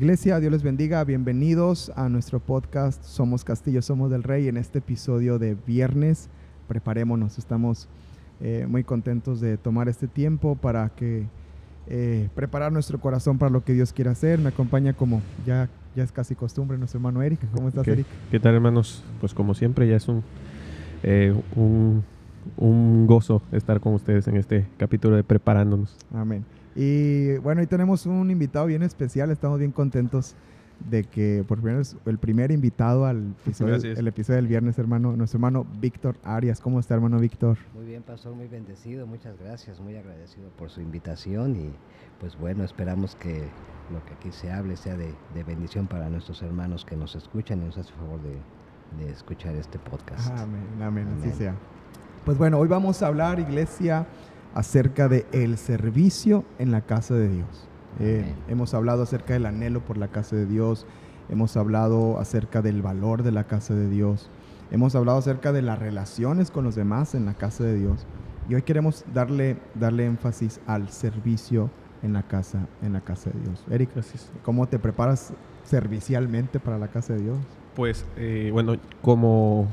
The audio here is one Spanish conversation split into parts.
Iglesia, Dios les bendiga. Bienvenidos a nuestro podcast Somos Castillo, Somos del Rey. En este episodio de viernes, preparémonos. Estamos eh, muy contentos de tomar este tiempo para que eh, preparar nuestro corazón para lo que Dios quiere hacer. Me acompaña como ya, ya es casi costumbre nuestro hermano Eric. ¿Cómo estás, ¿Qué, Eric? ¿Qué tal, hermanos? Pues como siempre, ya es un, eh, un, un gozo estar con ustedes en este capítulo de Preparándonos. Amén. Y bueno, hoy tenemos un invitado bien especial. Estamos bien contentos de que por primera vez el primer invitado al episodio, el episodio del viernes, hermano, nuestro hermano Víctor Arias. ¿Cómo está, hermano Víctor? Muy bien, pastor, muy bendecido, muchas gracias, muy agradecido por su invitación y pues bueno, esperamos que lo que aquí se hable sea de, de bendición para nuestros hermanos que nos escuchan y nos hace favor de, de escuchar este podcast. Amén, amén, así Amén. sea. Pues bueno, hoy vamos a hablar, iglesia, acerca de el servicio en la casa de Dios. Eh, hemos hablado acerca del anhelo por la casa de Dios, hemos hablado acerca del valor de la casa de Dios, hemos hablado acerca de las relaciones con los demás en la casa de Dios. Y hoy queremos darle, darle énfasis al servicio en la casa, en la casa de Dios. Eric, Gracias. ¿cómo te preparas servicialmente para la casa de Dios? Pues eh, bueno, como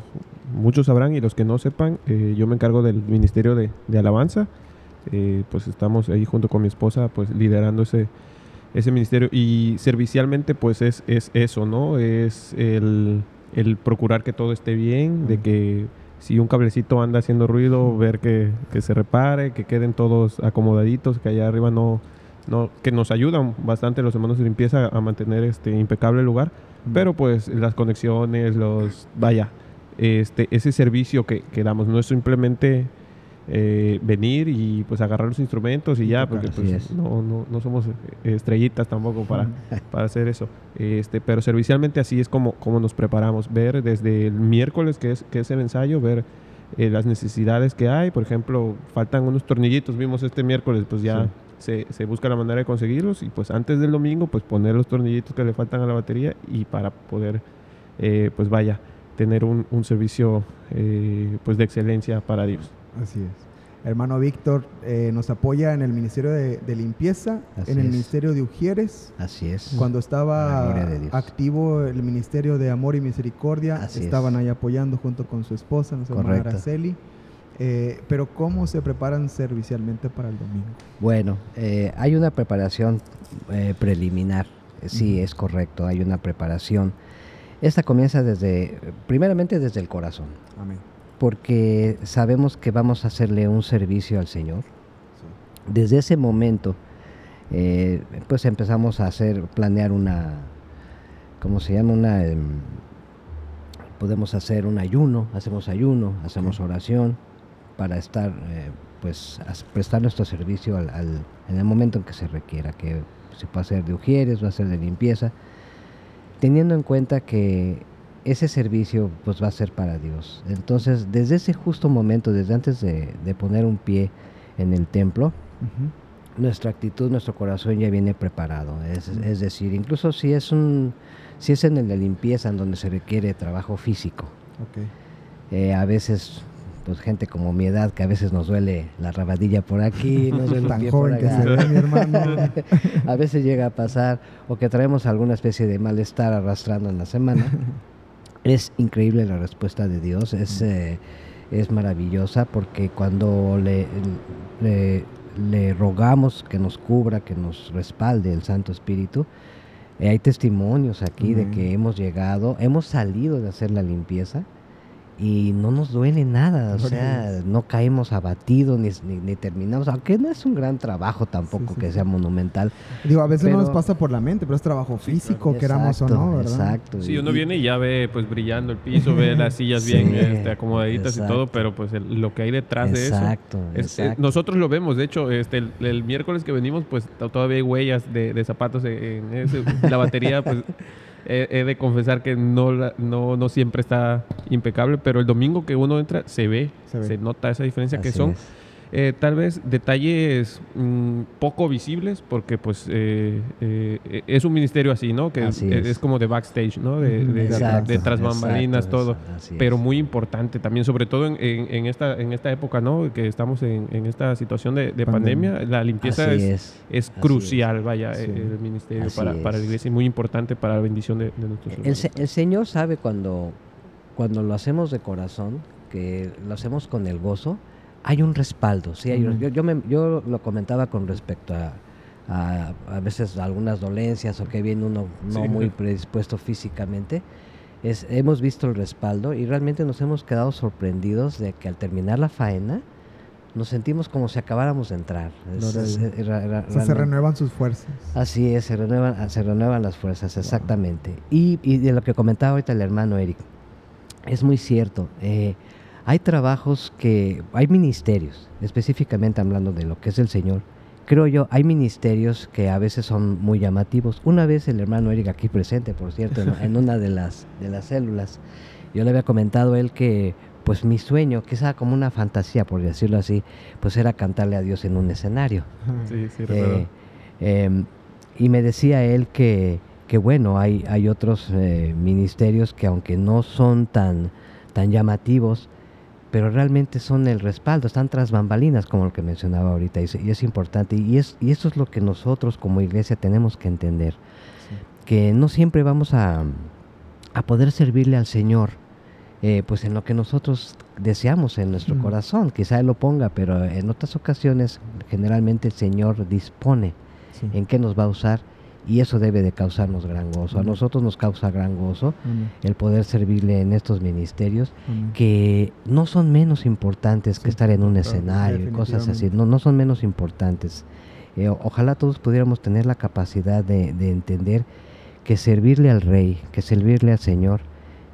muchos sabrán y los que no sepan, eh, yo me encargo del Ministerio de, de Alabanza. Eh, pues estamos ahí junto con mi esposa, pues liderando ese, ese ministerio. Y servicialmente, pues es, es eso, ¿no? Es el, el procurar que todo esté bien, de que si un cablecito anda haciendo ruido, ver que, que se repare, que queden todos acomodaditos, que allá arriba no, no, que nos ayudan bastante los hermanos de limpieza a mantener este impecable lugar. Pero pues las conexiones, los, vaya, este, ese servicio que, que damos no es simplemente eh, venir y pues agarrar los instrumentos y ya, porque pues es. no, no, no somos eh, estrellitas tampoco para, para hacer eso. Este, pero servicialmente así es como, como nos preparamos, ver desde el miércoles que es, que es el ensayo, ver eh, las necesidades que hay, por ejemplo, faltan unos tornillitos, vimos este miércoles, pues ya Sí. se, se busca la manera de conseguirlos y pues antes del domingo pues poner los tornillitos que le faltan a la batería y para poder eh, pues vaya tener un, un servicio eh, pues de excelencia para Dios. Así es. Hermano Víctor eh, nos apoya en el Ministerio de, de Limpieza, Así en el es. Ministerio de Ujieres, Así es. cuando estaba activo el Ministerio de Amor y Misericordia, Así estaban es. ahí apoyando junto con su esposa, nuestra hermana. Araceli. Eh, pero ¿cómo se preparan servicialmente para el domingo? Bueno, eh, hay una preparación eh, preliminar, sí, es correcto, hay una preparación. Esta comienza desde, primeramente desde el corazón. Amén. Porque sabemos que vamos a hacerle un servicio al Señor. Desde ese momento, eh, pues empezamos a hacer, planear una, ¿cómo se llama? Una, em, podemos hacer un ayuno, hacemos ayuno, hacemos oración para estar, eh, pues, a prestar nuestro servicio al, al- en el momento en que se requiera, que se puede hacer de ujieres, va a ser de limpieza, teniendo en cuenta que ese servicio pues va a ser para Dios. Entonces, desde ese justo momento, desde antes de, de poner un pie en el templo, nuestra actitud, nuestro corazón ya viene preparado. Es, decir, incluso si es un, si es en de limpieza en donde se requiere trabajo físico, Ok. eh, a veces pues gente como mi edad que a veces nos duele la rabadilla por aquí, nos duele el Tan joven que se ve, mi hermano. a veces llega a pasar o que traemos alguna especie de malestar arrastrando en la semana. es increíble la respuesta de Dios, es, eh, es maravillosa porque cuando le, le, le rogamos que nos cubra, que nos respalde el Santo Espíritu, eh, hay testimonios aquí de que hemos llegado, hemos salido de hacer la limpieza y no nos duele nada, o sea, no caemos abatidos ni, ni, ni terminamos, aunque no es un gran trabajo tampoco sí, que sí. sea monumental. Digo, a veces no nos pasa por la mente, pero es trabajo físico, queramos o no, ¿verdad? Exacto. Sí, uno y- viene y ya ve pues brillando el piso, ve las sillas Sí, bien este, acomodaditas y todo, pero pues el- lo que hay detrás de eso Exacto, Es- eh, exacto. nosotros lo vemos, de hecho, este, el, el miércoles que venimos, pues to- todavía hay huellas de, de zapatos en, en ese- la batería, pues he, he de confesar que no, no, no siempre está impecable, pero el domingo que uno entra se ve, Se se, ve. nota esa diferencia que son es. Eh, tal vez detalles mm, poco visibles, porque pues eh, eh, es un ministerio así, ¿no? Que es, Así es. es como de backstage, ¿no? De, de, Exacto, de tras bambalinas, exacto, todo. eso, Pero es. muy importante también, sobre todo en, en- en esta, en esta época, ¿no? Que estamos en, en esta situación de, de Pandemia. pandemia, la limpieza Así es, es. es así crucial, vaya, Sí. el, ministerio para, para la es. iglesia y muy importante para la bendición de, de nuestros El, se- el Señor sabe cuando, cuando lo hacemos de corazón, que lo hacemos con el gozo, hay un respaldo. ¿sí? Hay un- Ujú. yo, yo, me- yo lo comentaba con respecto a, a, a veces algunas dolencias o que viene uno no Sí. muy predispuesto físicamente. Es, hemos visto el respaldo y realmente nos hemos quedado sorprendidos de que al terminar la faena nos sentimos como si acabáramos de entrar. Es- a es- O sea, se renuevan sus fuerzas. Así es, se renuevan, ah, se renuevan las fuerzas, exactamente. Y, y de lo que comentaba ahorita el hermano Eric, es muy cierto. eh, hay trabajos que, hay ministerios, específicamente hablando de lo que es el Señor. Creo yo, hay ministerios que a veces son muy llamativos. Una vez el hermano Eric aquí presente, por cierto, en, una de las, de las células, yo le había comentado a él que pues mi sueño, que era como una fantasía, por decirlo así, pues era cantarle a Dios en un escenario. Sí, sí, Eh, em, y me decía él que, que bueno, hay, hay otros eh, ministerios que aunque no son tan, tan llamativos, pero realmente son el respaldo, están tras bambalinas, como el que mencionaba ahorita, y, es importante, y, es, y eso es lo que nosotros como iglesia tenemos que entender, que no siempre vamos a, a poder servirle al Señor, eh, pues en lo que nosotros deseamos en nuestro Mm. corazón, quizá Él lo ponga, pero en otras ocasiones generalmente el Señor dispone Sí. en qué nos va a usar y eso debe de causarnos gran gozo. A nosotros nos causa gran gozo Amén. el poder servirle en estos ministerios Amén. que no son menos importantes Sí, que estar en un claro, escenario y cosas así, no, no son menos importantes. Eh, ojalá todos pudiéramos tener la capacidad de, de entender que servirle al Rey, que servirle al Señor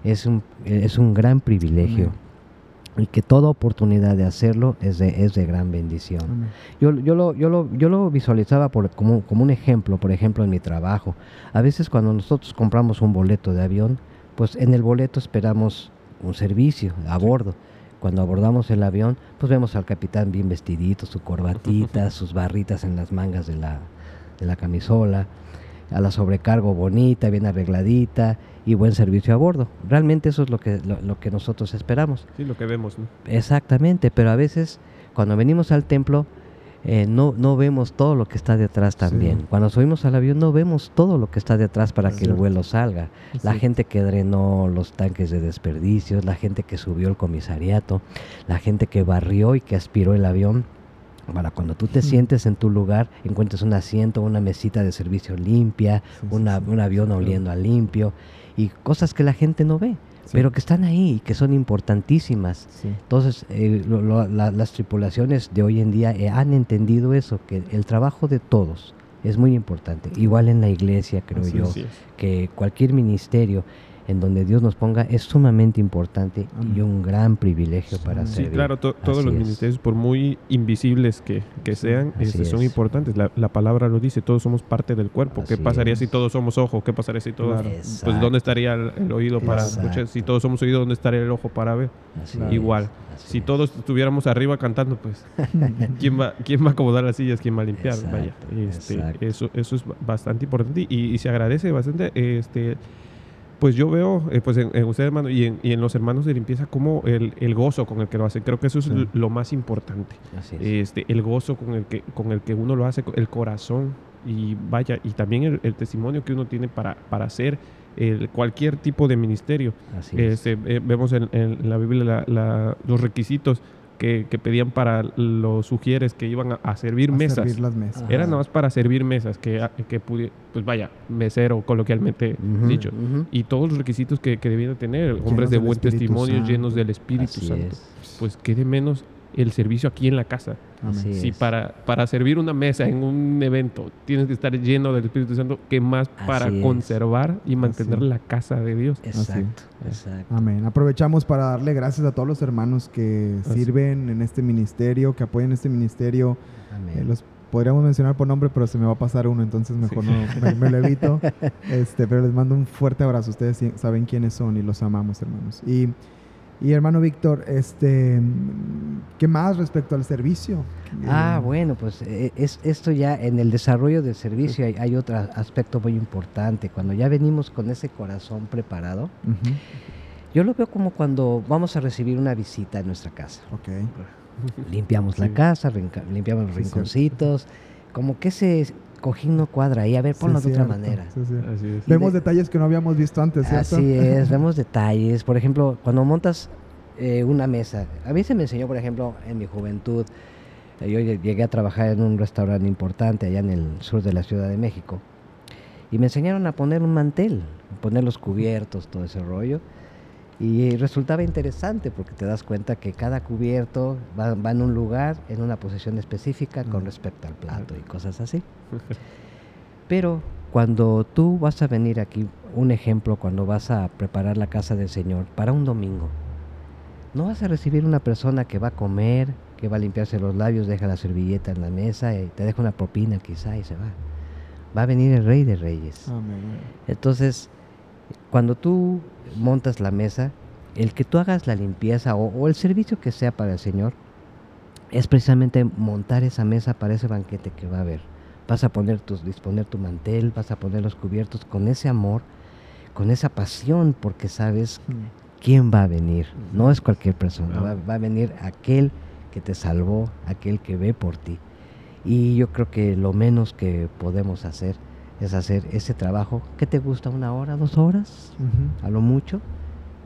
es un, es un gran privilegio y que toda oportunidad de hacerlo es de, es de gran bendición. Yo, yo, lo, yo, lo, yo lo visualizaba por, como, como un ejemplo, por ejemplo, en mi trabajo. A veces cuando nosotros compramos un boleto de avión, pues en el boleto esperamos un servicio a bordo. Cuando abordamos el avión, pues vemos al capitán bien vestidito, su corbatita, sus barritas en las mangas de la, de la camisola, a la sobrecargo bonita, bien arregladita y buen servicio a bordo. Realmente eso es lo que, lo- lo que nosotros esperamos. Sí, lo que vemos, ¿no? Exactamente, pero a veces cuando venimos al templo eh, no, no vemos todo lo que está detrás también. Sí. Cuando subimos al avión no vemos todo lo que está detrás para Es que el vuelo salga. Es La cierto. gente que drenó los tanques de desperdicios, la gente que subió el comisariato, la gente que barrió y que aspiró el avión. Para cuando tú te sientes en tu lugar, encuentres un asiento, una mesita de servicio limpia, Sí, sí, una- sí. un avión oliendo a limpio y cosas que la gente no ve, pero que están ahí y que son importantísimas. Entonces, eh, lo- lo- la- las tripulaciones de hoy en día eh, han entendido eso, que el trabajo de todos es muy importante. Igual en la iglesia, creo Así yo, es. que cualquier ministerio en donde Dios nos ponga es sumamente importante y un gran privilegio para Sí, servir. claro, to- todos Así los es. ministerios, por muy invisibles que, que sean, este, son es. importantes. La, la palabra lo dice, todos somos parte del cuerpo. ¿Qué pasaría es. si todos somos ojo? ¿Qué pasaría si todos... Claro. Pues Exacto. ¿dónde estaría el, el oído para Exacto. escuchar? Si todos somos oídos, ¿dónde estaría el ojo para ver? Así Claro. Igual. Si todos estuviéramos arriba cantando, pues, ¿quién va, quién va a acomodar las sillas? ¿Quién va a limpiar? Vaya, Exacto, este, exacto. eso, eso es ba- bastante importante y, y se agradece bastante. Este, pues yo veo, eh, pues en, en usted, hermano, y en, y en los hermanos de limpieza, como el, el gozo con el que lo hacen. Creo que eso es Sí. lo más importante. Así es. Este, el gozo con el que, con el que uno lo hace, el corazón y vaya, y también el, el testimonio que uno tiene para, para hacer el, cualquier tipo de ministerio. Así es. Este, eh, vemos en, en la Biblia la- la- los requisitos que, que pedían para los sugieres que iban a, a servir A mesas. servir las mesas. Ajá. Era nada más para servir mesas, que, que pudi- pues vaya, mesero coloquialmente dicho. Y todos los requisitos que, que debían tener, hombres de buen testimonio, Santo. llenos del Espíritu Así Santo. es. Pues qué de menos el servicio aquí en la casa. Amén. Así Si es. para, para servir una mesa en un evento tienes que estar lleno del Espíritu Santo, ¿qué más para Así es. conservar y mantener Así. la casa de Dios? Exacto, exacto. Amén. Aprovechamos para darle gracias a todos los hermanos que Así. sirven en este ministerio, que apoyan este ministerio. Amén. Eh, los podríamos mencionar por nombre, pero se me va a pasar uno, entonces mejor Sí. no me, me lo evito. Este, pero les mando un fuerte abrazo. Ustedes saben quiénes son y los amamos, hermanos. Y Y hermano Víctor, este, ¿qué más respecto al servicio? Ah, Eh, bueno, pues eh, es, esto ya en el desarrollo del servicio hay, hay otro aspecto muy importante. Cuando ya venimos con ese corazón preparado, yo lo veo como cuando vamos a recibir una visita en nuestra casa. Ok. Limpiamos la casa, limpiamos los Sí, rinconcitos, como que ese cojín no cuadra ahí, a ver, Sí, ponlo de otra cierto, manera. sí, cierto. Así es. Vemos de- detalles que no habíamos visto antes, ¿cierto? Así es, vemos detalles. Por ejemplo, cuando montas eh, una mesa, a mí se me enseñó, por ejemplo, en mi juventud, eh, yo lle- llegué a trabajar en un restaurante importante allá en el sur de la Ciudad de México, y me enseñaron a poner un mantel, poner los cubiertos, todo ese rollo. Y resultaba interesante porque te das cuenta que cada cubierto va, va en un lugar, en una posición específica con respecto al plato y cosas así. Pero cuando tú vas a venir aquí, un ejemplo, cuando vas a preparar la casa del Señor para un domingo, no vas a recibir una persona que va a comer, que va a limpiarse los labios, deja la servilleta en la mesa y te deja una propina quizá y se va. Va a venir el Rey de Reyes. Amén. Entonces, cuando tú montas la mesa, el que tú hagas la limpieza o, o el servicio que sea para el Señor, es precisamente montar esa mesa para ese banquete que va a haber. Vas a poner tus, disponer tu mantel, vas a poner los cubiertos con ese amor, con esa pasión, porque sabes quién va a venir. No es cualquier persona, va a venir aquel que te salvó, aquel que ve por ti. Y yo creo que lo menos que podemos hacer es hacer ese trabajo. Que te gusta una hora, dos horas, a lo mucho,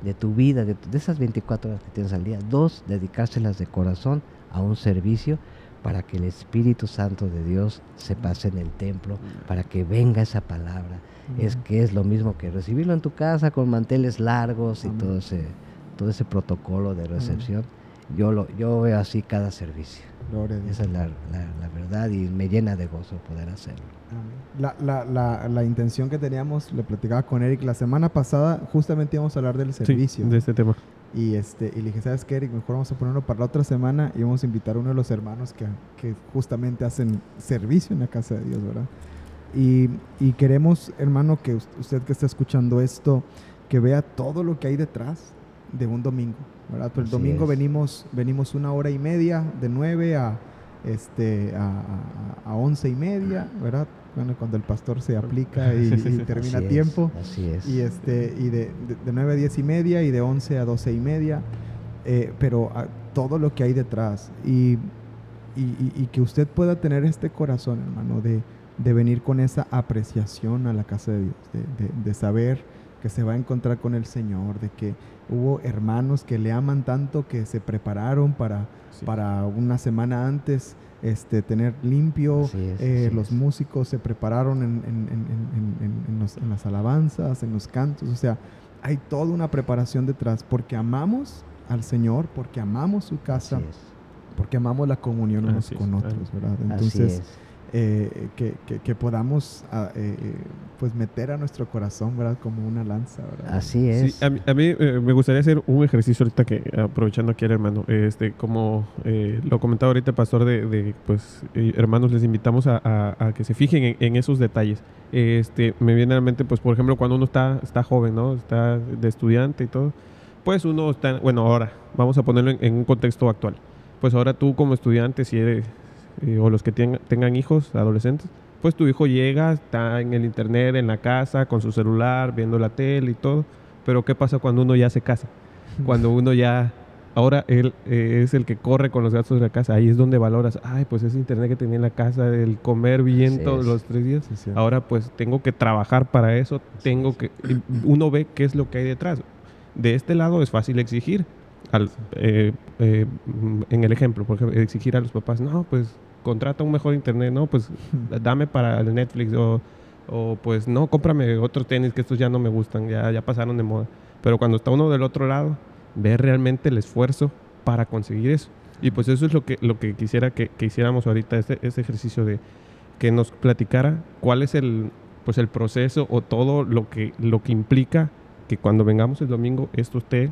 de tu vida, de, de esas 24 horas que tienes al día. Dos, dedicárselas de corazón a un servicio para que el Espíritu Santo de Dios se pase en el templo, para que venga esa palabra. Es que es lo mismo que recibirlo en tu casa con manteles largos y todo ese, todo ese protocolo de recepción. Yo, lo, yo veo así cada servicio. Gloria a Dios. Esa es la, la- la verdad y me llena de gozo poder hacerlo. La, la, la, la intención que teníamos, le platicaba con Eric la semana pasada, justamente íbamos a hablar del Sí, servicio. de este tema. Y, este, y le dije, ¿sabes qué, Eric? Mejor vamos a ponerlo para la otra semana y vamos a invitar a uno de los hermanos que, que justamente hacen servicio en la casa de Dios, ¿verdad? Y, y queremos, hermano, que us- usted que está escuchando esto, que vea todo lo que hay detrás de un domingo, ¿verdad? Pero el Así domingo es. venimos, venimos una hora y media, de nueve a, este, a, a, a once y media, ¿verdad? Bueno, cuando el pastor se aplica y, y termina Así es, tiempo. así es. Y, este, y de, de, de 9 a 10 y media y de 11 a 12 y media. eh, pero a- todo lo que hay detrás. Y, y, y- que usted pueda tener este corazón, hermano, de, de venir con esa apreciación a la casa de Dios, de- de saber que se va a encontrar con el Señor, de que hubo hermanos que le aman tanto que se prepararon para, Sí. para una semana antes este, tener limpio. Es, eh, los es. músicos se prepararon en, en- en- los- en las alabanzas, en los cantos. O sea, hay toda una preparación detrás porque amamos al Señor, porque amamos su casa, porque amamos la comunión unos con otros, ¿verdad? Así Entonces, es. Eh, que, que- que podamos ah, eh, eh, pues meter a nuestro corazón, ¿verdad? Como una lanza, ¿verdad? Así Sí, es. a mí, a mí, eh, me gustaría hacer un ejercicio ahorita que, aprovechando aquí al hermano, este, como eh, lo comentaba ahorita el pastor, de, de, pues, eh, hermanos, les invitamos a, a- a que se fijen en, en esos detalles. Este, me viene a la mente, pues, por ejemplo, cuando uno está, está joven, ¿no? Está de estudiante y todo, pues uno está, bueno, ahora, vamos a ponerlo en, en un contexto actual. Pues ahora tú como estudiante, si eres, eh, o los que tengan, tengan hijos, adolescentes, pues tu hijo llega, está en el internet, en la casa, con su celular, viendo la tele y todo. Pero ¿qué pasa cuando uno ya se casa? Cuando uno ya, ahora él eh, es el que corre con los gastos de la casa. Ahí es donde valoras, ay, pues ese internet que tenía en la casa, el comer bien todos los tres días. Sí, sí. Ahora pues tengo que trabajar para eso, tengo que... Uno ve qué es lo que hay detrás. De este lado es fácil exigir. Al, eh, eh, mm, en el ejemplo, por ejemplo, exigir a los papás, no, pues contrata un mejor internet, no, pues dame para el Netflix o, o, pues no, cómprame otro tenis que estos ya no me gustan, ya, ya pasaron de moda. Pero cuando está uno del otro lado, ve realmente el esfuerzo para conseguir eso. Y pues eso es lo que, lo que quisiera que, que hiciéramos ahorita, este, este ejercicio de que nos platicara cuál es el, pues el proceso o todo lo que, lo que implica que cuando vengamos el domingo esto esté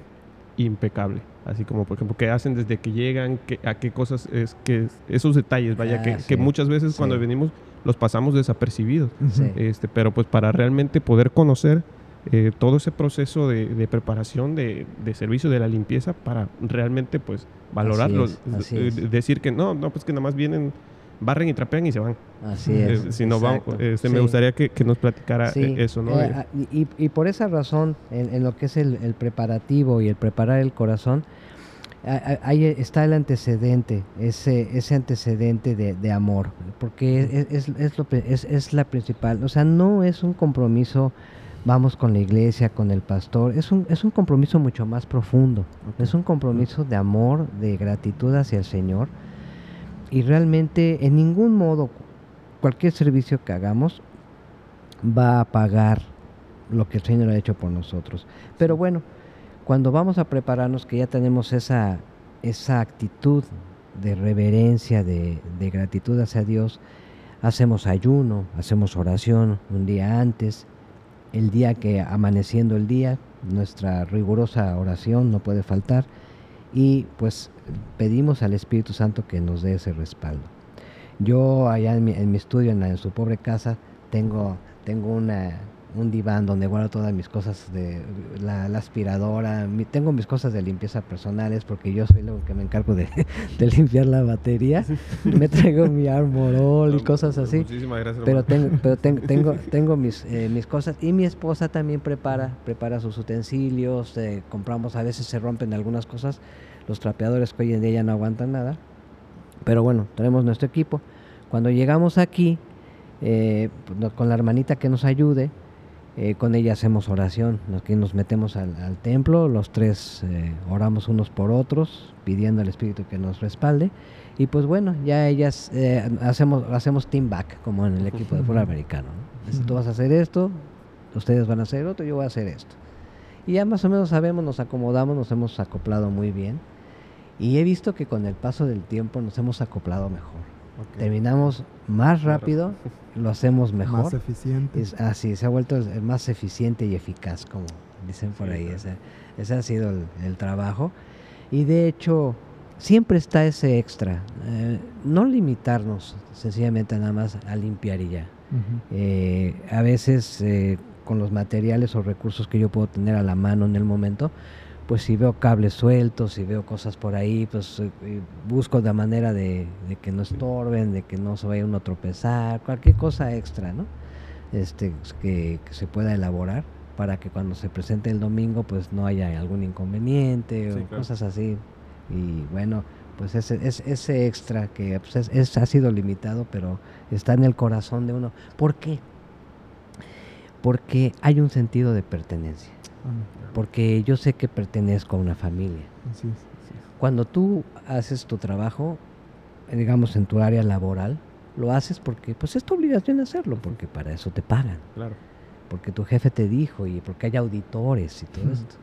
impecable. Así como, por ejemplo, qué hacen desde que llegan, a qué cosas es que esos detalles, vaya, Ah, que, sí. que muchas veces cuando venimos los pasamos desapercibidos. Sí. Este, pero pues para realmente poder conocer eh, todo ese proceso de, preparación de, servicio de la limpieza para realmente pues valorarlo. Decir que no, no, pues que nada más vienen, barren y trapean y se van. Así es. Eh, si no este, me gustaría que, nos platicara eso, ¿no? Ah, y, por esa razón, en, lo que es el, preparativo y el preparar el corazón, ahí está el antecedente, ese, ese antecedente de, amor, porque es, es, lo, es, la principal, o sea, no es un compromiso vamos con la iglesia, con el pastor. Es un, es un compromiso mucho más profundo. Es un compromiso de amor, de gratitud hacia el Señor. Y realmente en ningún modo cualquier servicio que hagamos va a pagar lo que el Señor ha hecho por nosotros. Pero bueno, cuando vamos a prepararnos, que ya tenemos esa, esa actitud de reverencia, de, de gratitud hacia Dios, hacemos ayuno, hacemos oración un día antes, el día que amaneciendo el día, nuestra rigurosa oración no puede faltar y pues pedimos al Espíritu Santo que nos dé ese respaldo. Yo allá en mi, en mi estudio, en, en, su pobre casa, tengo, tengo una, un diván donde guardo todas mis cosas de la, aspiradora, tengo mis cosas de limpieza personales porque yo soy lo que me encargo de, limpiar la batería. me traigo mi armorol y cosas así. Muchísimas gracias. Pero tengo, pero tengo, tengo, mis, eh, mis cosas y mi esposa también prepara, prepara sus utensilios, eh, compramos, a veces se rompen algunas cosas, los trapeadores que hoy en día ya no aguantan nada. Pero bueno, tenemos nuestro equipo. Cuando llegamos aquí, eh, pues, con la hermanita que nos ayude, eh, con ella hacemos oración, nos, nos metemos al, templo, los tres eh, oramos unos por otros, pidiendo al Espíritu que nos respalde. Y pues bueno, ya ellas eh, hacemos, hacemos team back, como en el equipo de fútbol americano. Tú vas a hacer esto, ustedes van a hacer otro, yo voy a hacer esto. Y ya más o menos sabemos, nos acomodamos, nos hemos acoplado muy bien. Y he visto que con el paso del tiempo nos hemos acoplado mejor. Terminamos más rápido, lo hacemos mejor. Más eficiente. Es, así, se ha vuelto más eficiente y eficaz, como dicen por ahí. Ese, ha sido el, trabajo. Y de hecho, siempre está ese extra. Eh, no limitarnos sencillamente nada más a limpiar y ya. Eh, a veces eh, con los materiales o recursos que yo puedo tener a la mano en el momento, pues si veo cables sueltos, si veo cosas por ahí, pues eh, eh, busco la manera de, que no estorben, de que no se vaya uno a tropezar, cualquier cosa extra, ¿no? Este, que, se pueda elaborar para que cuando se presente el domingo pues no haya algún inconveniente o cosas así. Y bueno, pues ese, ese extra que pues, es, ha sido limitado, pero está en el corazón de uno. ¿Por qué? Porque hay un sentido de pertenencia porque yo sé que pertenezco a una familia. Cuando tú haces tu trabajo, digamos en tu área laboral, lo haces porque pues es tu obligación hacerlo, porque para eso te pagan. Claro. Porque tu jefe te dijo y porque hay auditores y todo esto.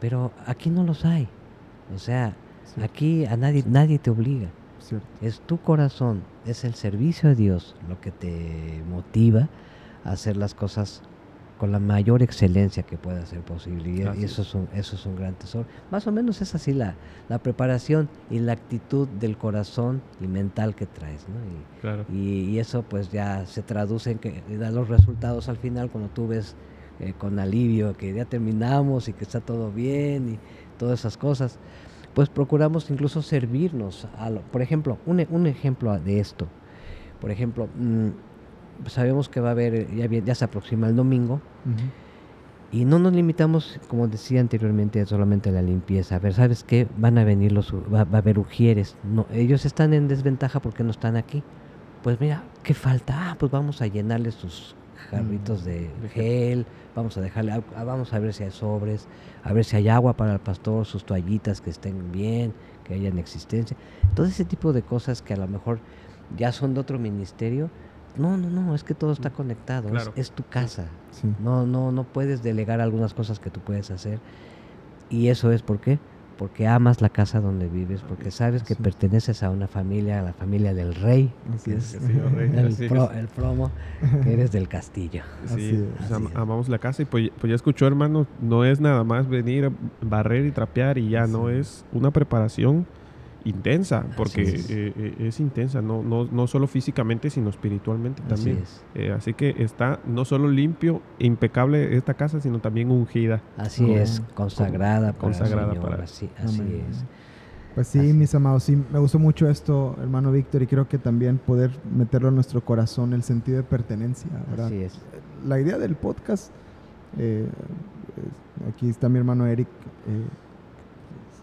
Pero aquí no los hay. O sea, aquí a nadie nadie te obliga. Es tu corazón, es el servicio a Dios lo que te motiva a hacer las cosas con la mayor excelencia que pueda ser posible. Y, eso, es un, eso es un gran tesoro. Más o menos es así la, la preparación y la actitud del corazón y mental que traes. ¿no? Y, eso pues ya se traduce en que da los resultados al final cuando tú ves eh, con alivio que ya terminamos y que está todo bien y todas esas cosas. Pues procuramos incluso servirnos. A por ejemplo, un, un ejemplo de esto. Por ejemplo, mm, sabemos que va a haber, ya, ya se aproxima el domingo, y no nos limitamos, como decía anteriormente, solamente a la limpieza. A ver, ¿sabes qué? Van a venir los, va, a haber ujieres. No, ellos están en desventaja porque no están aquí. Pues mira, ¿qué falta? Ah, pues vamos a llenarles sus jarritos de gel, vamos a dejarle, ah, vamos a ver si hay sobres, a ver si hay agua para el pastor, sus toallitas que estén bien, que hayan existencia. Todo ese tipo de cosas que a lo mejor ya son de otro ministerio, no, no, no, es que todo está conectado, es, tu casa. No, no, no puedes delegar algunas cosas que tú puedes hacer. Y eso es por qué? Porque amas la casa donde vives, porque sabes que perteneces a una familia, a la familia del rey, el, promo, que eres del castillo. Sí, amamos la casa y pues, pues, ya escuchó hermano, no es nada más venir, barrer y trapear y ya, no es una preparación intensa, porque es. eh, eh, es intensa, no, no, no solo físicamente, sino espiritualmente Así también. es. Eh, así que está no solo limpio, impecable esta casa, sino también ungida. Así es, consagrada, para consagrada el Señor, para- así, así Amén. es. Pues sí, Así. mis amados, sí, me gustó mucho esto, hermano Víctor, y creo que también poder meterlo en nuestro corazón, el sentido de pertenencia, ¿verdad? Así es. La idea del podcast, aquí está mi hermano Eric, eh,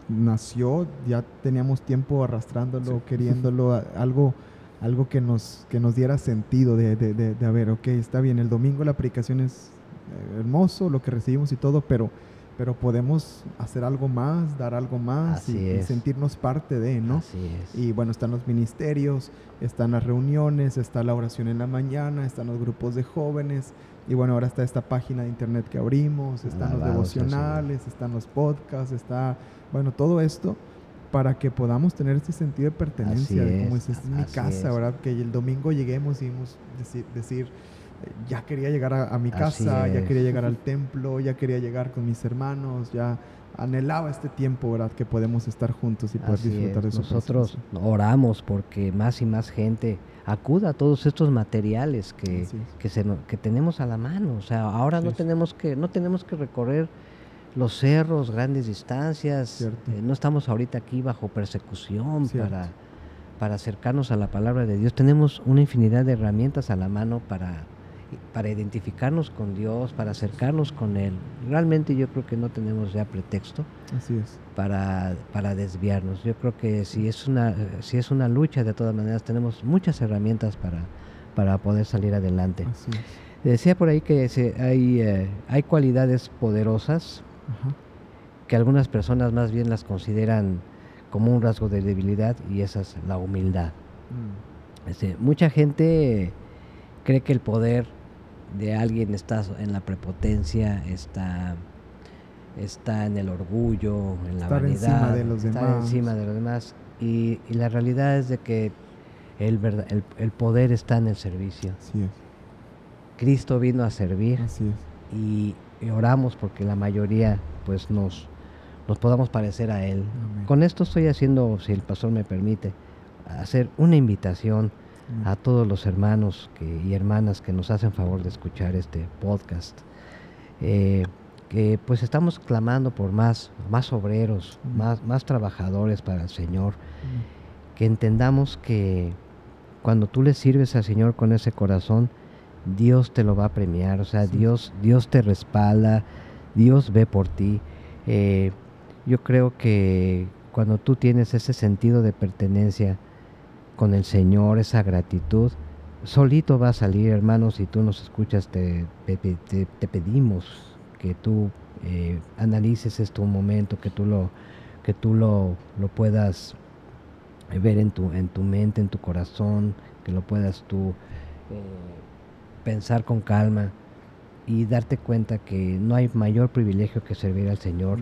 nació, ya teníamos tiempo arrastrándolo, queriéndolo, algo, algo que nos, que nos diera sentido de, de, de, de, a ver, ok, está bien, el domingo la predicación es eh, hermoso, lo que recibimos y todo, pero, pero podemos hacer algo más, dar algo más y, sentirnos parte de, ¿no? Así es. Y bueno, están los ministerios, están las reuniones, está la oración en la mañana, están los grupos de jóvenes. Y bueno, ahora está esta página de internet que abrimos, están los Alabado devocionales, están los podcasts, está, bueno, todo esto para que podamos tener este sentido de pertenencia, Así de como es, es, "Esta es mi casa, es. ¿verdad? Que el domingo lleguemos y decir, decir, ya quería llegar a, a mi casa, ya quería llegar al templo, ya quería llegar con mis hermanos, ya anhelaba este tiempo, ¿verdad? Que podemos estar juntos y poder Así disfrutar es. de su Nosotros presencia. oramos porque más y más gente acuda a todos estos materiales que, es. que, se, no- que tenemos a la mano. O sea, ahora no tenemos que no tenemos que recorrer los cerros, grandes distancias. Eh, no estamos ahorita aquí bajo persecución Cierto. para, para acercarnos a la palabra de Dios. Tenemos una infinidad de herramientas a la mano para, para identificarnos con Dios, para acercarnos con Él. Realmente yo creo que no tenemos ya pretexto Así es. para, para desviarnos. Yo creo que si es una si es una lucha de todas maneras tenemos muchas herramientas para, para poder salir adelante. Así es. Decía por ahí que se- hay eh, hay cualidades poderosas Ajá. que algunas personas más bien las consideran como un rasgo de debilidad y esa es la humildad. Mm. Este, mucha gente cree que el poder de alguien está en la prepotencia, está, está en el orgullo, en la Estar vanidad, encima de los estar demás. encima de los demás. Y, y la realidad es de que el, verda- el, el poder está en el servicio. Así es. Cristo vino a servir Así es. y, y oramos porque la mayoría pues nos, nos podamos parecer a Él. Amén. Con esto estoy haciendo, si el pastor me permite, hacer una invitación. A todos los hermanos que- y hermanas que nos hacen favor de escuchar este podcast. Eh, que pues estamos clamando por más, más obreros, Mm. más, más trabajadores para el Señor, Mm. que entendamos que cuando tú le sirves al Señor con ese corazón, Dios te lo va a premiar, o sea, Sí. Dios, Dios te respalda, Dios ve por ti. Eh, yo creo que cuando tú tienes ese sentido de pertenencia con el Señor, esa gratitud, solito va a salir, hermanos, si tú nos escuchas, te, te- pedimos que tú eh, analices esto un momento, que tú lo, que tú lo, lo puedas ver en tu, en tu mente, en tu corazón, que lo puedas tú eh, pensar con calma y darte cuenta que no hay mayor privilegio que servir al Señor.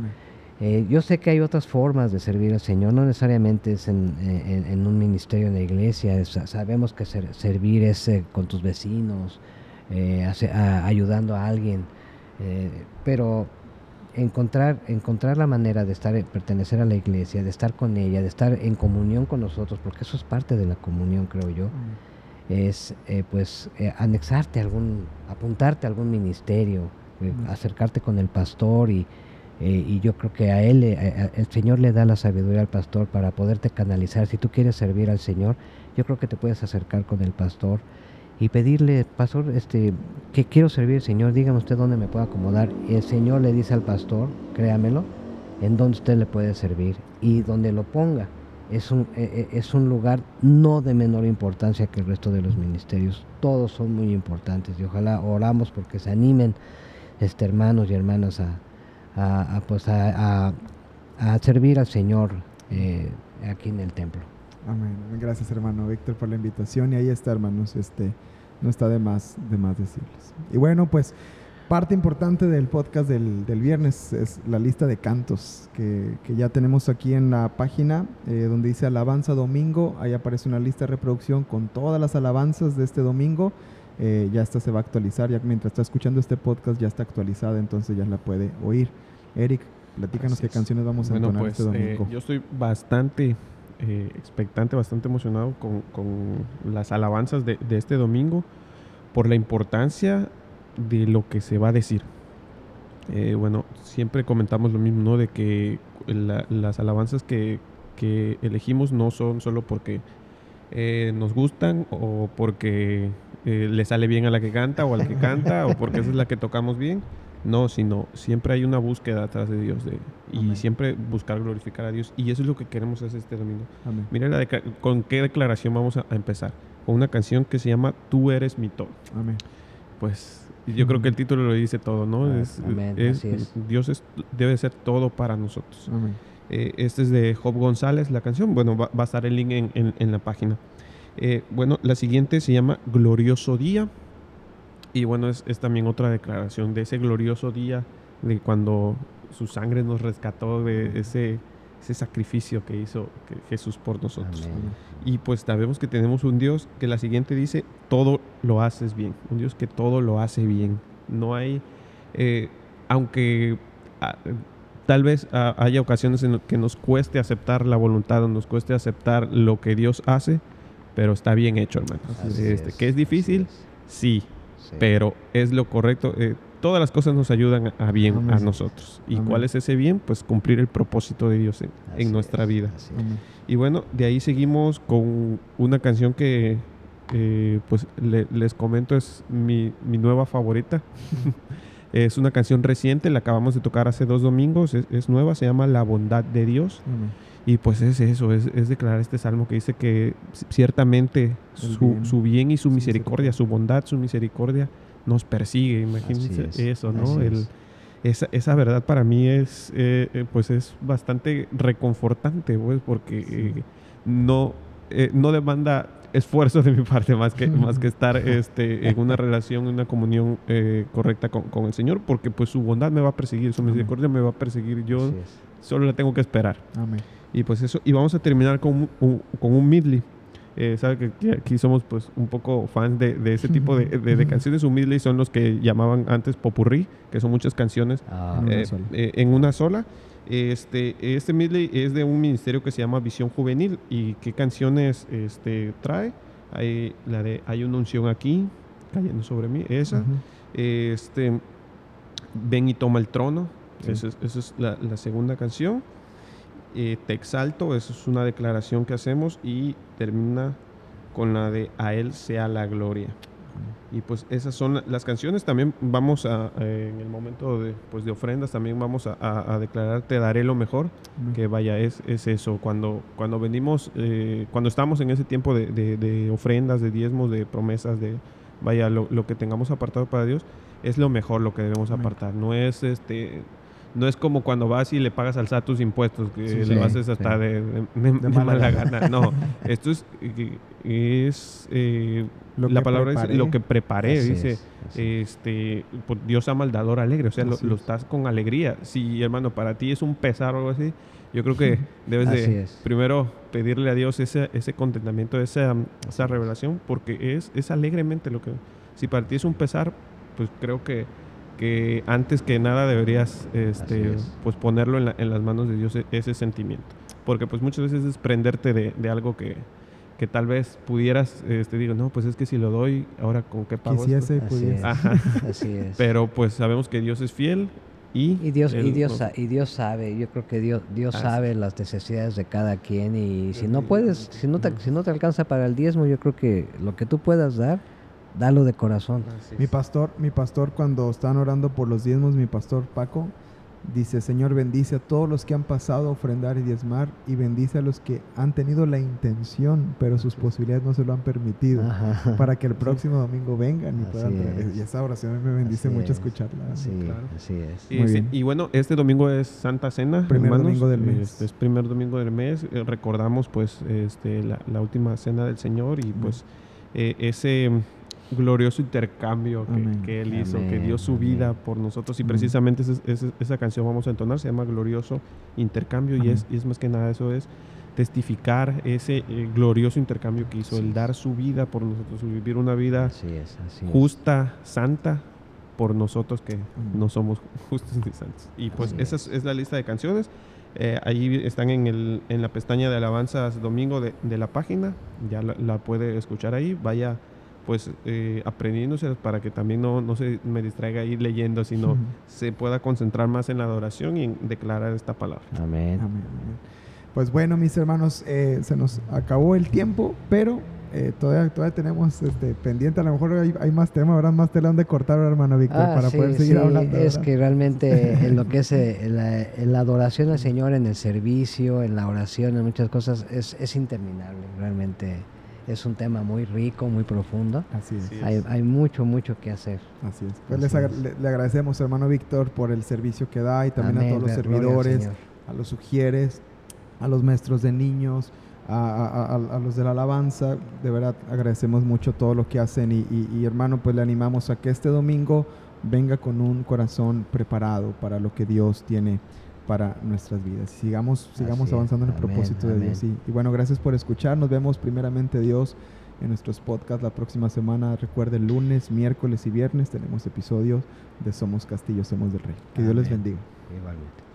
Eh, yo sé que hay otras formas de servir al Señor, no necesariamente es en, en- en un ministerio en la iglesia, es- sabemos que ser- servir es eh, con tus vecinos, eh, hace- a- ayudando a alguien, pero encontrar, encontrar la manera de estar, pertenecer a la iglesia, de estar con ella, de estar en comunión con nosotros, porque eso es parte de la comunión, creo yo, Amén. es eh, pues anexarte a algún, apuntarte a algún ministerio, Ujú. acercarte con el pastor y, eh, y yo creo que a él, el Señor le da la sabiduría al pastor para poderte canalizar. Si tú quieres servir al Señor, yo creo que te puedes acercar con el pastor y pedirle, pastor, este, que quiero servir al Señor, dígame usted dónde me puedo acomodar. El Señor le dice al pastor, créamelo, en donde usted le puede servir y donde lo ponga. Es un, eh, eh, es un lugar no de menor importancia que el resto de los ministerios. Todos son muy importantes y ojalá oramos porque se animen este, hermanos y hermanas a, a, a, pues a, a- servir al Señor eh, aquí en el templo. Amén. Gracias, hermano Víctor, por la invitación. Y ahí está, hermanos. Este, no está de más, de más decirles. Y bueno, pues parte importante del podcast del, del viernes es la lista de cantos que, que ya tenemos aquí en la página eh, donde dice Alabanza Domingo. Ahí aparece una lista de reproducción con todas las alabanzas de este domingo. Eh, ya esta se va a actualizar. Ya mientras está escuchando este podcast ya está actualizada, entonces ya la puede oír. Eric, platícanos Así qué es. canciones vamos a Bueno, entonar pues este eh, domingo. yo estoy bastante eh, expectante, bastante emocionado con, con las alabanzas de, de este domingo por la importancia de lo que se va a decir. Eh, bueno, siempre comentamos lo mismo, ¿no? De que la- las alabanzas que, que elegimos no son solo porque eh, nos gustan o porque eh, le sale bien a la que canta o al que canta o porque esa es la que tocamos bien. No, sino siempre hay una búsqueda atrás de Dios de, y Amén. siempre buscar glorificar a Dios. Y eso es lo que queremos hacer este domingo. Amén. Mira la con qué declaración vamos a, a empezar. Con una canción que se llama Tú eres mi todo. Amén. Pues yo creo que el título lo dice todo, ¿no? Ah, Es- amén, es- es. Dios es- debe ser todo para nosotros. Amén. Eh, este es de Job González, la canción. Bueno, va, va a estar el link en, en- en la página. Eh, bueno, la siguiente se llama Glorioso Día. Y bueno, es, es también otra declaración de ese glorioso día, de cuando su sangre nos rescató de ese, ese sacrificio que hizo que- Jesús por nosotros. Amén. Y pues sabemos que tenemos un Dios que la siguiente dice, todo lo haces bien. Un Dios que todo lo hace bien. No hay, eh, aunque ah, tal vez ah, haya ocasiones en que nos cueste aceptar la voluntad o nos cueste aceptar lo que Dios hace, pero está bien hecho, hermanos. Así Este, es, que es difícil, sí, Sí. pero es lo correcto. Eh, todas las cosas nos ayudan a- bien Amén. a nosotros. ¿Y Amén. cuál es ese bien? Pues cumplir el propósito de Dios en, nuestra es, vida. Y bueno, de ahí seguimos con una canción que, eh, pues le- les comento, es mi, mi nueva favorita. es una canción reciente, la acabamos de tocar hace dos domingos, es, es nueva, se llama La bondad de Dios. Amén. Y pues es eso, es, es declarar este salmo que dice que ciertamente su, bien, su bien y su misericordia, su bondad, su misericordia nos persigue. Imagínense es, eso, ¿no? El- es. esa, esa verdad para mí es, eh, eh, pues es bastante reconfortante, pues, porque Sí. eh, no, eh, no demanda esfuerzo de mi parte más que, más que estar este, en una relación, en una comunión eh, correcta con, con el Señor, porque pues su bondad me va a perseguir, su Amén. misericordia me va a perseguir, yo solo la tengo que esperar. Amén. Y pues eso, y vamos a terminar con un, con un medley. Eh, sabe que aquí- somos pues un poco fans de, de ese tipo de, de- de canciones. Un medley son los que llamaban antes popurrí, que son muchas canciones Ah, En una eh, sola. eh, en una sola. Este, este medley es de un ministerio que se llama Visión Juvenil. ¿Y qué canciones este, trae? Hay la de Hay una unción aquí, cayendo sobre mí, esa. Ujú. Este, Ven y toma el trono. Sí. Esa es, esa es la, la segunda canción. Eh, Te exalto, eso es una declaración que hacemos. Y termina con la de A Él sea la gloria. Y pues esas son la- las canciones. También vamos a, eh, en el momento de, pues de ofrendas, también vamos a, a- a declarar Te daré lo mejor. Que vaya, es, es eso. Cuando, cuando venimos, eh, cuando estamos en ese tiempo de, de- de ofrendas, de diezmos, de promesas, de vaya, lo, lo que tengamos apartado para Dios, es lo mejor lo que debemos apartar. No es este. No es como cuando vas y le pagas al SAT tus impuestos, que Sí, lo sí, haces hasta sí. de, de- de- de mala mala gana. gana. No, esto es, es eh, Lo la palabra preparé. dice lo que preparé, Así dice. es, es. Este, pues, Dios ama al dador alegre, o sea, lo, lo es. estás con alegría. Si, hermano, para ti es un pesar o algo así, yo creo que debes de es. primero pedirle a Dios ese, ese contentamiento, esa, esa revelación, porque es, es alegremente lo que... Si para ti es un pesar, pues creo que, que antes que nada deberías este, es. pues ponerlo en, la- en las manos de Dios e- ese sentimiento. Porque pues muchas veces es desprenderte de, de algo que, que tal vez pudieras, este, digo, no, pues es que si lo doy, ahora con qué pago esto?". Quisiese y Así es. Ajá. Así es. Pero pues sabemos que Dios es fiel y... Y Dios, y Él Dios, nos- sa- y Dios sabe, yo creo que Dios, Dios Así sabe las necesidades de cada quien y si no puedes, si no te, si no te alcanza para el diezmo, yo creo que lo que tú puedas dar, dalo de corazón. Así Mi pastor, mi pastor cuando están orando por los diezmos, mi pastor Paco dice, Señor, bendice a todos los que han pasado a ofrendar y diezmar y bendice a los que han tenido la intención, pero sus posibilidades no se lo han permitido, Ajá. para que el próximo domingo vengan y Así puedan traer. es. Y esa oración me bendice Así mucho es. escucharla. Sí, claro. así es. Y, Muy sí, bien. y bueno, este domingo es Santa Cena. Primer hermanos. domingo del mes. Este es primer domingo del mes. Eh, recordamos pues este, la, la última cena del Señor y pues eh, ese glorioso intercambio que, Él hizo, que dio su amén. vida por nosotros. Y precisamente esa, esa- esa canción vamos a entonar, se llama Glorioso Intercambio y es, y es más que nada eso es testificar ese eh, glorioso intercambio que hizo, Así el dar su vida por nosotros, vivir una vida Así es, así es. justa, santa por nosotros que no somos justos ni santos. Y pues esa es, es. es la lista de canciones. Eh, ahí están en, el, en la pestaña de alabanzas domingo de, de la página, ya la, la puede escuchar ahí, vaya pues eh, aprendiéndose para que también no, no, se me distraiga ahí leyendo, sino se pueda concentrar más en la adoración y en declarar esta palabra. Amén. Amén. Pues bueno, mis hermanos, eh, se nos acabó el tiempo, pero eh, todavía, todavía tenemos este, pendiente, a lo mejor hay, hay más temas, habrá más tela donde cortar, hermano Víctor, Ah, para sí, poder seguir sí, hablando. Es ¿verdad? que realmente en lo que es eh, la, en la adoración al Señor, en el servicio, en la oración, en muchas cosas, es, es interminable. Realmente es un tema muy rico, muy profundo. Así es. Hay, hay mucho, mucho que hacer. Así es. Pues Así les agra- es. le, le agradecemos, hermano Víctor, por el servicio que da y también a todos los servidores, a los sugieres, a los maestros de niños, a, a- a- a los de la alabanza. De verdad agradecemos mucho todo lo que hacen y, y- y, hermano, pues le animamos a que este domingo venga con un corazón preparado para lo que Dios tiene para nuestras vidas. Sigamos, sigamos Así es. avanzando en el Amén, propósito de Dios. Y, y bueno, gracias por escuchar. Nos vemos primeramente Dios en nuestros podcasts la próxima semana. Recuerden, lunes, miércoles y viernes tenemos episodios de Somos Castillo, Somos del Rey. Que Dios les bendiga. Igualmente.